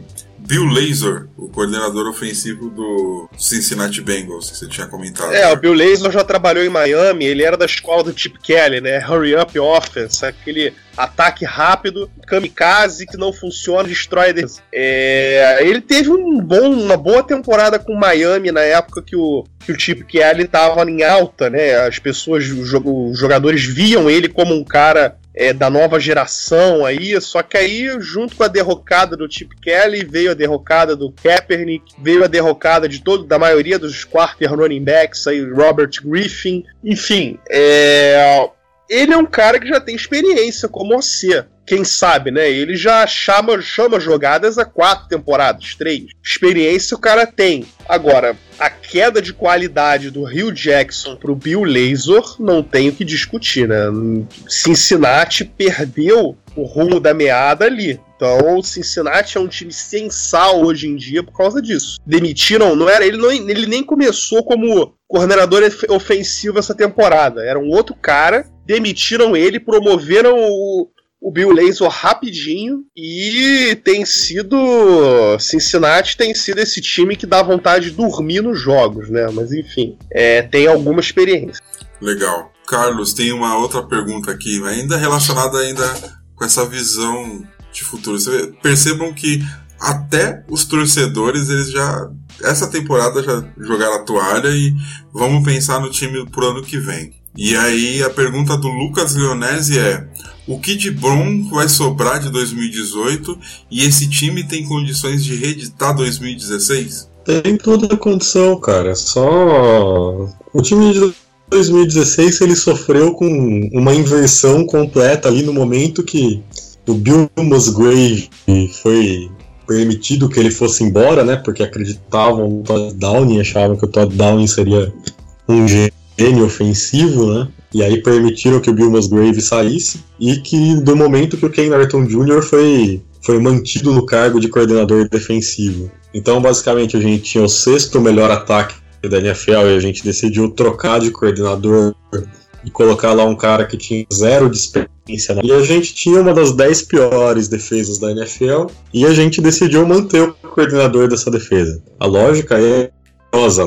Bill Lazor, o coordenador ofensivo do Cincinnati Bengals, que você tinha comentado. É, o Bill Lazor já trabalhou em Miami, ele era da escola do Chip Kelly, né? Hurry Up Offense, aquele ataque rápido, kamikaze que não funciona, destrói. É, ele teve um bom, uma boa temporada com Miami na época que o, que o Chip Kelly estava em alta, né? As pessoas, os jogadores viam ele como um cara é, da nova geração aí, só que aí, junto com a derrocada do Chip Kelly, veio a derrocada do Kaepernick, veio a derrocada de todo, da maioria dos quarter running backs aí, Robert Griffin, enfim, é, ele é um cara que já tem experiência como você. Quem sabe, né? Ele já chama, chama jogadas há quatro temporadas, três. Experiência o cara tem. Agora, a queda de qualidade do Rio Jackson pro Bill Lazor não tem o que discutir, né? Cincinnati perdeu o rumo da meada ali. Então, o Cincinnati é um time sem sal hoje em dia por causa disso. Demitiram, não era ele, não, ele nem começou como coordenador ofensivo essa temporada. Era um outro cara demitiram ele, promoveram o, o Bill Lazor rapidinho e tem sido. Cincinnati tem sido esse time que dá vontade de dormir nos jogos, né? Mas enfim, é, tem alguma experiência. Legal. Carlos, tem uma outra pergunta aqui, ainda relacionada ainda com essa visão de futuro. Você, percebam que até os torcedores, eles já. Essa temporada já jogaram a toalha e vamos pensar no time pro ano que vem. E aí a pergunta do Lucas Leonese é: o que de bom vai sobrar de 2018 e esse time tem condições de reeditar 2016? Tem toda a condição, cara. Só o time de 2016 ele sofreu com uma inversão completa ali no momento que o Bill Musgrave foi permitido que ele fosse embora, né? Porque acreditavam no Todd Downing achavam que o Todd Downing seria um gênio ofensivo, né? E aí permitiram que o Bill Musgrave saísse e que do momento que o Ken Norton Jr. foi, foi mantido no cargo de coordenador defensivo. Então, basicamente, a gente tinha o sexto melhor ataque da NFL e a gente decidiu trocar de coordenador e colocar lá um cara que tinha zero de experiência. E a gente tinha uma das dez piores defesas da NFL e a gente decidiu manter o coordenador dessa defesa. A lógica é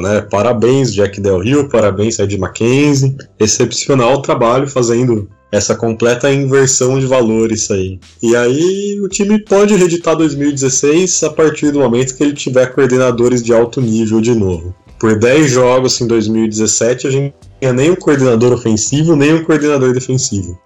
né? Parabéns, Jack Del Rio, parabéns, Ed Mackenzie. Excepcional trabalho fazendo essa completa inversão de valores aí. E aí o time pode reeditar 2016 a partir do momento que ele tiver coordenadores de alto nível de novo. Por 10 jogos em 2017 a gente não tinha nem um coordenador ofensivo, nem um coordenador defensivo.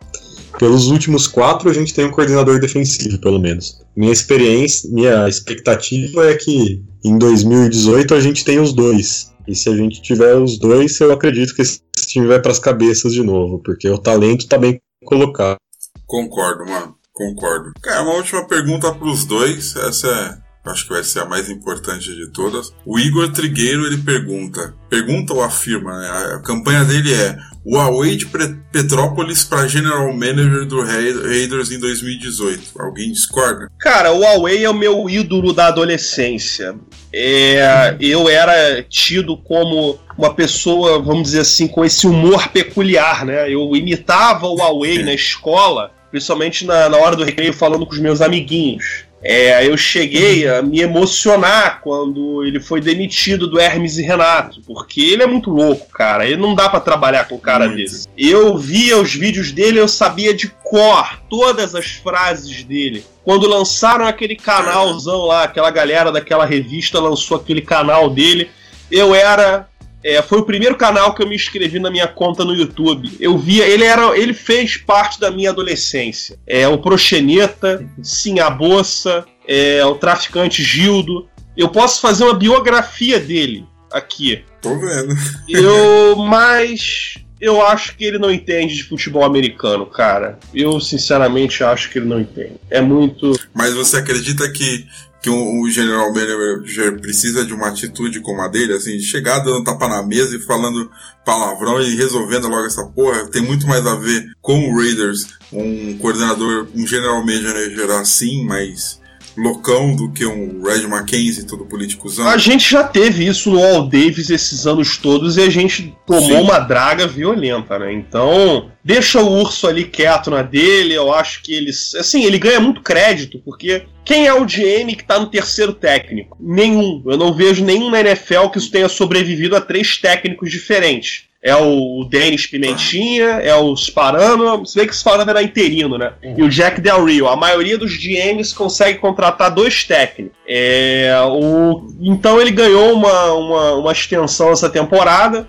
Pelos últimos quatro a gente tem um coordenador defensivo, pelo menos. Minha experiência, minha expectativa é que em 2018 a gente tem os dois. E se a gente tiver os dois, eu acredito que esse time vai para as cabeças de novo, porque o talento está bem colocado. Concordo, mano. Concordo. Cara, uma última pergunta para os dois. Essa é acho que vai ser a mais importante de todas. O Igor Trigueiro ele pergunta, pergunta ou afirma, né? a campanha dele é Huawei de Petrópolis para General Manager do Raiders em 2018. Alguém discorda? Cara, o Huawei é o meu ídolo da adolescência. É, eu era tido como uma pessoa, vamos dizer assim, com esse humor peculiar, né? Eu imitava o Huawei na escola, principalmente na, na hora do recreio, falando com os meus amiguinhos. É, eu cheguei a me emocionar quando ele foi demitido do Hermes e Renato, porque ele é muito louco, cara. Ele não dá para trabalhar com um cara muito. desse. Eu via os vídeos dele, eu sabia de cor todas as frases dele. Quando lançaram aquele canalzão lá, aquela galera daquela revista lançou aquele canal dele, eu era é, foi o primeiro canal que eu me inscrevi na minha conta no YouTube. Eu via, ele era, ele fez parte da minha adolescência. É o Proxeneta, Sim a Boça, é, o traficante Gildo. Eu posso fazer uma biografia dele aqui. Tô vendo. Eu, mas eu acho que ele não entende de futebol americano, cara. Eu sinceramente acho que ele não entende. É muito. Mas você acredita que que o, o general manager precisa de uma atitude como a dele, assim, de chegar dando tapa na mesa e falando palavrão e resolvendo logo essa porra, tem muito mais a ver com o Raiders, um coordenador, um general manager assim, mas loucão do que um Red Mackenzie todo politicozão. A gente já teve isso no All Davis esses anos todos e a gente tomou Sim. uma draga violenta, né? Então, deixa o urso ali quieto na dele, eu acho que eles. Assim, ele ganha muito crédito, porque quem é o GM que tá no terceiro técnico? Nenhum. Eu não vejo nenhum na NFL que isso tenha sobrevivido a três técnicos diferentes é o Denis Pimentinha, é o Sparano, você vê que o Sparano era interino, né? Uhum. E o Jack Del Rio. A maioria dos GMs consegue contratar dois técnicos. É, o, então ele ganhou uma, uma, uma extensão essa temporada.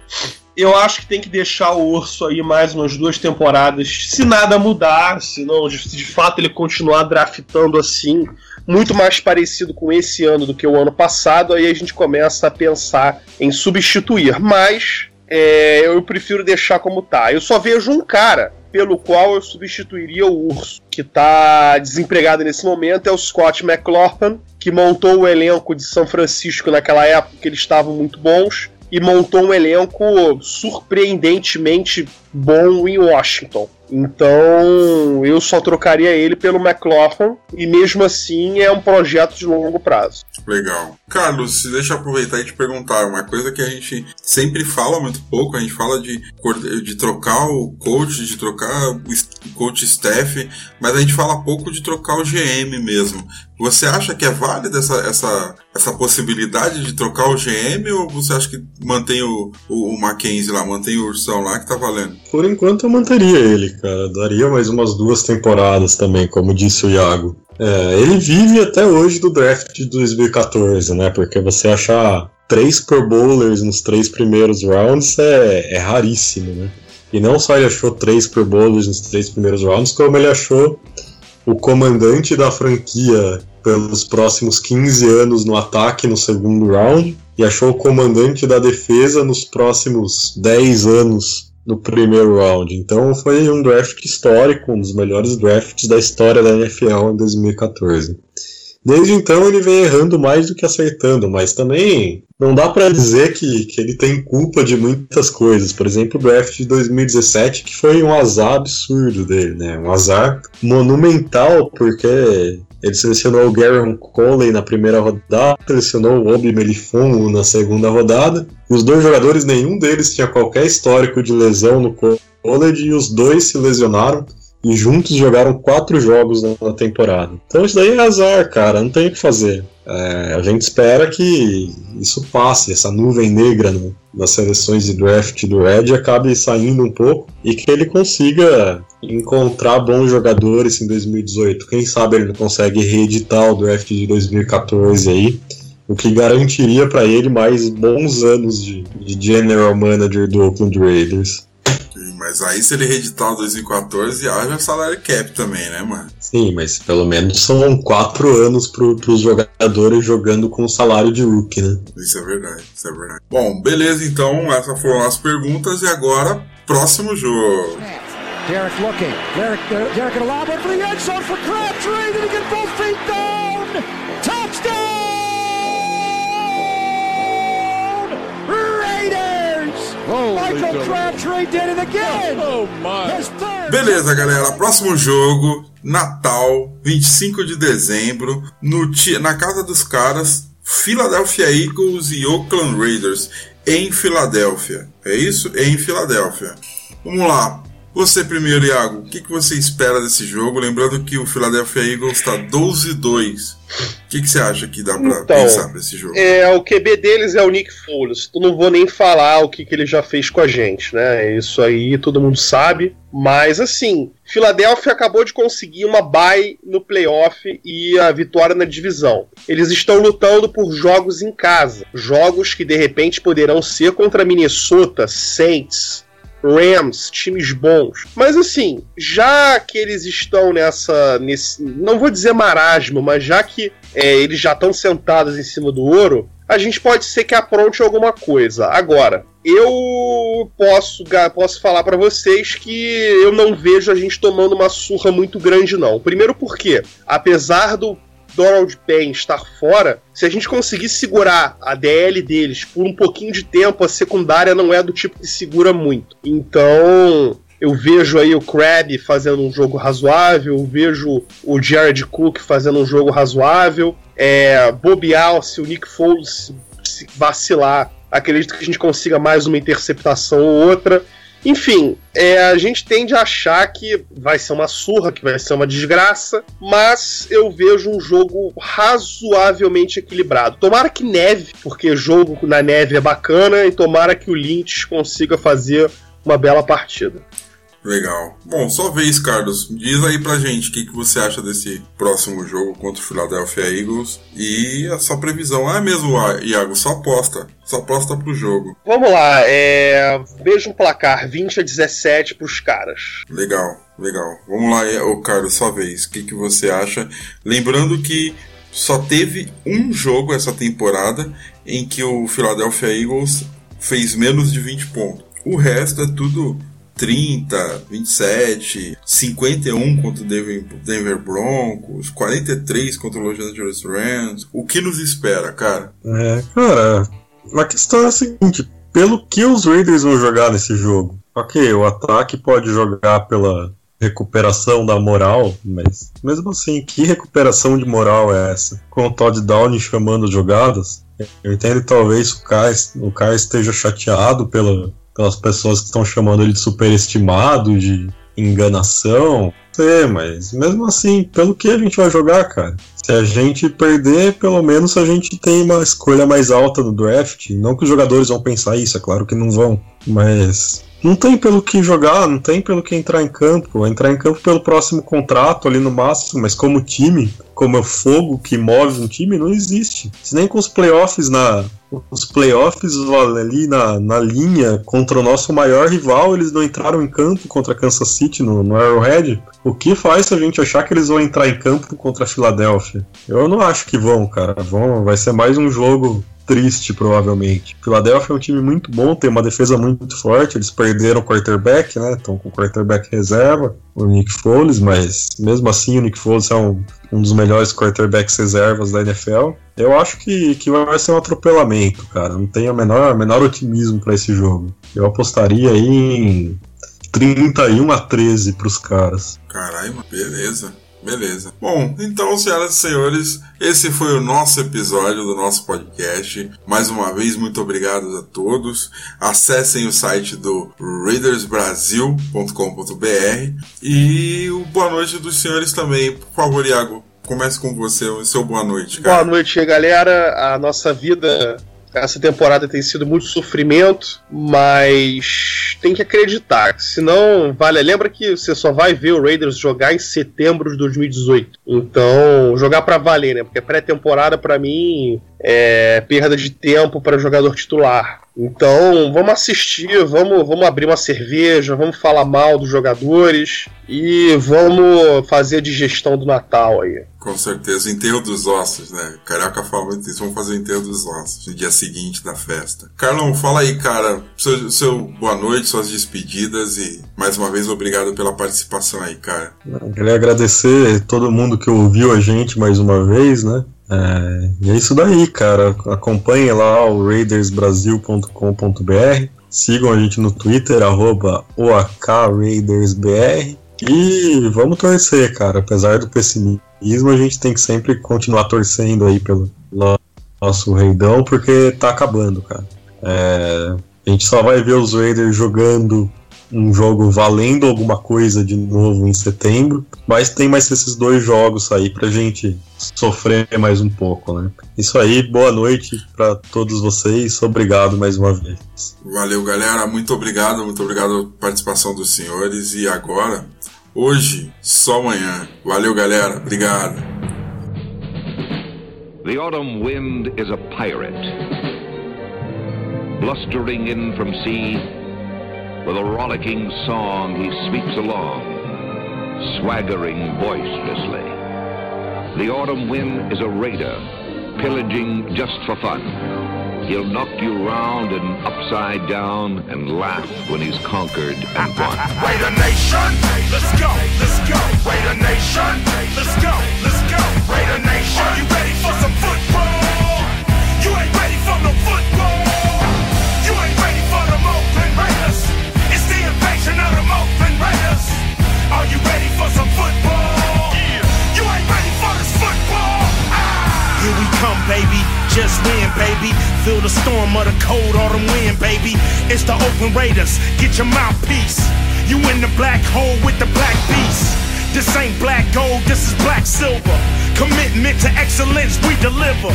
Eu acho que tem que deixar o Urso aí mais umas duas temporadas, se nada mudar, se não, de, de fato ele continuar draftando assim, muito mais parecido com esse ano do que o ano passado, aí a gente começa a pensar em substituir. Mas é, eu prefiro deixar como tá. Eu só vejo um cara pelo qual eu substituiria o Urso, que tá desempregado nesse momento, é o Scott McLaughlin, que montou o elenco de São Francisco naquela época que eles estavam muito bons e montou um elenco surpreendentemente bom em Washington. Então eu só trocaria ele pelo McLaughlin e mesmo assim é um projeto de longo prazo. Legal. Carlos, deixa eu aproveitar e te perguntar uma coisa que a gente sempre fala muito pouco, a gente fala de, de trocar o coach, de trocar o coach staff, mas a gente fala pouco de trocar o GM mesmo. Você acha que é válida essa, essa, essa possibilidade de trocar o GM ou você acha que mantém o, o, o Mackenzie lá, mantém o Ursão lá que tá valendo? Por enquanto eu manteria ele, cara. Daria mais umas duas temporadas também, como disse o Iago. É, ele vive até hoje do draft de 2014, né? Porque você achar três Pro Bowlers nos três primeiros rounds é, é raríssimo, né? E não só ele achou três Pro Bowlers nos três primeiros rounds, como ele achou o comandante da franquia pelos próximos 15 anos no ataque no segundo round e achou o comandante da defesa nos próximos 10 anos no primeiro round. Então foi um draft histórico, um dos melhores drafts da história da NFL em 2014. Desde então ele vem errando mais do que acertando, mas também não dá para dizer que, que ele tem culpa de muitas coisas. Por exemplo, o draft de 2017, que foi um azar absurdo dele, né? Um azar monumental, porque ele selecionou o Garen Coley na primeira rodada, selecionou o Obi Melifon na segunda rodada, os dois jogadores, nenhum deles tinha qualquer histórico de lesão no college, e os dois se lesionaram e juntos jogaram quatro jogos na temporada. Então isso daí é azar, cara, não tem o que fazer. É, a gente espera que isso passe, essa nuvem negra no, nas seleções de draft do Red acabe saindo um pouco e que ele consiga encontrar bons jogadores em 2018. Quem sabe ele não consegue reeditar o draft de 2014 aí, o que garantiria para ele mais bons anos de, de general manager do Oakland Raiders. Mas aí se ele reeditar o 2014, haja salário cap também, né, mano? Sim, mas pelo menos são quatro anos pro, pros jogadores jogando com salário de rookie, né? Isso é verdade, isso é verdade. Bom, beleza, então, essas foram as perguntas e agora, próximo jogo. Derek looking. Derek, Derek, Derek the end zone for Crabtree. Did he Beleza, galera. Próximo jogo, Natal, 25 de dezembro, no, na casa dos caras, Philadelphia Eagles e Oakland Raiders, em Filadélfia. É isso? Em Filadélfia. Vamos lá. Você primeiro, Iago, o que, que você espera desse jogo? Lembrando que o Philadelphia Eagles está 12-2. O que, que você acha que dá pra então, pensar pra esse jogo? É, o QB deles é o Nick Foles. Eu não vou nem falar o que, que ele já fez com a gente, né? Isso aí todo mundo sabe. Mas assim, Philadelphia acabou de conseguir uma bye no playoff e a vitória na divisão. Eles estão lutando por jogos em casa. Jogos que de repente poderão ser contra Minnesota, Saints, Rams, times bons. Mas assim, já que eles estão nessa. Nesse, não vou dizer marasmo, mas já que é, eles já estão sentados em cima do ouro, a gente pode ser que apronte alguma coisa. Agora, eu posso, posso falar para vocês que eu não vejo a gente tomando uma surra muito grande, não. Primeiro porque, apesar do Donald Payne estar fora, se a gente conseguir segurar a DL deles por um pouquinho de tempo, a secundária não é do tipo que segura muito. Então, eu vejo aí o Crab fazendo um jogo razoável, eu vejo o Jared Cook fazendo um jogo razoável, é, bobear se o Nick Foles vacilar, acredito que a gente consiga mais uma interceptação ou outra. Enfim, é, a gente tende a achar que vai ser uma surra, que vai ser uma desgraça, mas eu vejo um jogo razoavelmente equilibrado. Tomara que neve, porque jogo na neve é bacana, e tomara que o Lynch consiga fazer uma bela partida. Legal. Bom, só vez, Carlos. Diz aí pra gente o que, que você acha desse próximo jogo contra o Philadelphia Eagles e a sua previsão. Ah, é mesmo, Iago, só aposta. Só aposta pro jogo. Vamos lá, é... veja um placar 20 a 17 pros caras. Legal, legal. Vamos lá, ô Carlos, sua vez. O que, que você acha? Lembrando que só teve um jogo essa temporada em que o Philadelphia Eagles fez menos de 20 pontos. O resto é tudo 30, 27, 51 contra o Denver, Denver Broncos, 43 contra o Los Angeles Rams. O que nos espera, cara? É, cara, a questão é a seguinte: pelo que os Raiders vão jogar nesse jogo? Ok, o ataque pode jogar pela recuperação da moral, mas mesmo assim, que recuperação de moral é essa? Com o Todd Downing chamando as jogadas, eu entendo que talvez o Kai, o Kai esteja chateado pela, pelas pessoas que estão chamando ele de superestimado, de enganação. Sei, mas mesmo assim, pelo que a gente vai jogar, cara? Se a gente perder, pelo menos a gente tem uma escolha mais alta no draft. Não que os jogadores vão pensar isso, é claro que não vão. Mas não tem pelo que jogar, não tem pelo que entrar em campo. Entrar em campo pelo próximo contrato ali no máximo, mas como time, como é fogo que move um time, não existe. Se nem com os playoffs na. Os playoffs ali na, na linha contra o nosso maior rival, eles não entraram em campo contra Kansas City no, no Arrowhead. O que faz a gente achar que eles vão entrar em campo contra a Filadélfia? Eu não acho que vão, cara. Vão, vai ser mais um jogo triste, provavelmente. Philadelphia é um time muito bom, tem uma defesa muito forte. Eles perderam o quarterback, né? Estão com o quarterback reserva, o Nick Foles, mas mesmo assim o Nick Foles é um, um dos melhores quarterbacks reservas da NFL. Eu acho que, que vai ser um atropelamento, cara. Não tenho o menor, menor otimismo para esse jogo. Eu apostaria aí em 31 a 13 para os caras. Caralho, beleza. Beleza. Bom, então, senhoras e senhores, esse foi o nosso episódio do nosso podcast. Mais uma vez, muito obrigado a todos. Acessem o site do raidersbrasil.com.br e o boa noite dos senhores também. Por favor, Iago, comece com você, o seu boa noite. Cara. Boa noite, galera. A nossa vida essa temporada tem sido muito sofrimento, mas tem que acreditar. Senão, vale. Lembra que você só vai ver o Raiders jogar em setembro de 2018. Então, jogar para valer, né? Porque pré-temporada, para mim, é perda de tempo para jogador titular. Então, vamos assistir, vamos, vamos abrir uma cerveja, vamos falar mal dos jogadores e vamos fazer a digestão do Natal aí. Com certeza, enterro dos ossos, né? Caraca fala muito isso, vamos fazer o enterro dos ossos no dia seguinte da festa. Carlão, fala aí, cara, seu, seu boa noite, suas despedidas e mais uma vez obrigado pela participação aí, cara. Eu queria agradecer todo mundo que ouviu a gente mais uma vez, né? É, e é isso daí, cara. Acompanhe lá o raidersbrasil.com.br. Sigam a gente no Twitter, arroba OAKRaidersBR. E vamos torcer, cara. Apesar do pessimismo, a gente tem que sempre continuar torcendo aí pelo nosso reidão, porque tá acabando, cara. É, a gente só vai ver os Raiders jogando um jogo valendo alguma coisa de novo em setembro, mas tem mais esses dois jogos aí pra gente sofrer mais um pouco, né? Isso aí, boa noite para todos vocês, obrigado mais uma vez. Valeu, galera, muito obrigado, muito obrigado pela participação dos senhores e agora, hoje, só amanhã. Valeu, galera, obrigado. The autumn wind is a pirate, blustering in from sea. With a rollicking song he sweeps along, swaggering boisterously. The autumn wind is a raider, pillaging just for fun. He'll knock you round and upside down and laugh when he's conquered and won. Raider Nation, let's go, let's go. Raider Nation, let's go, let's go. Raider Nation, are you ready for some football? You ain't you ready for some football? Yeah. You ain't ready for this football. Ah. Here we come, baby. Just win, baby. Feel the storm of the cold autumn wind, baby. It's the Oakland Raiders. Get your mouthpiece. You in the black hole with the black beast. This ain't black gold, this is black silver. Commitment to excellence, we deliver.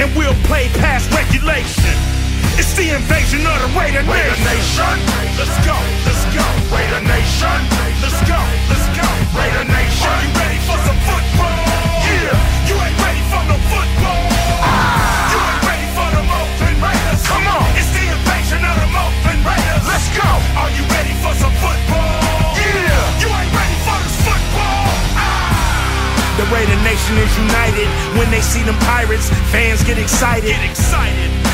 And we'll play past regulation. It's the invasion of the Raider Raider Nation. Nation. Let's go, let's go. Raider Nation. Let's go, let's go. Raider Nation. Are you ready for some football? Yeah. You ain't ready for no football. Ah. You ain't ready for the Oakland Raiders. Come on. It's the invasion of the Oakland Raiders. Let's go. Are you ready for some football? Yeah. You ain't ready for this football. Ah. The Raider Nation is united when they see them pirates. Fans get excited. Get excited.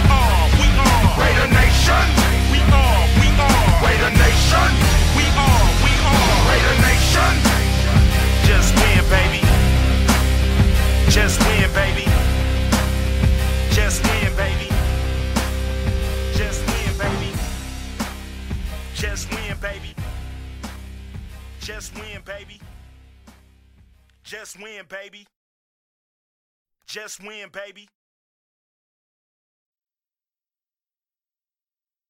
We are. We are. Raider Nation. We are. We are. Raider Nation. We are. We are. Raider Nation. Just win, baby. Just win, baby. Just win, baby. Just win, baby. Just win, baby. Just win, baby. Just win, baby. Just win, baby.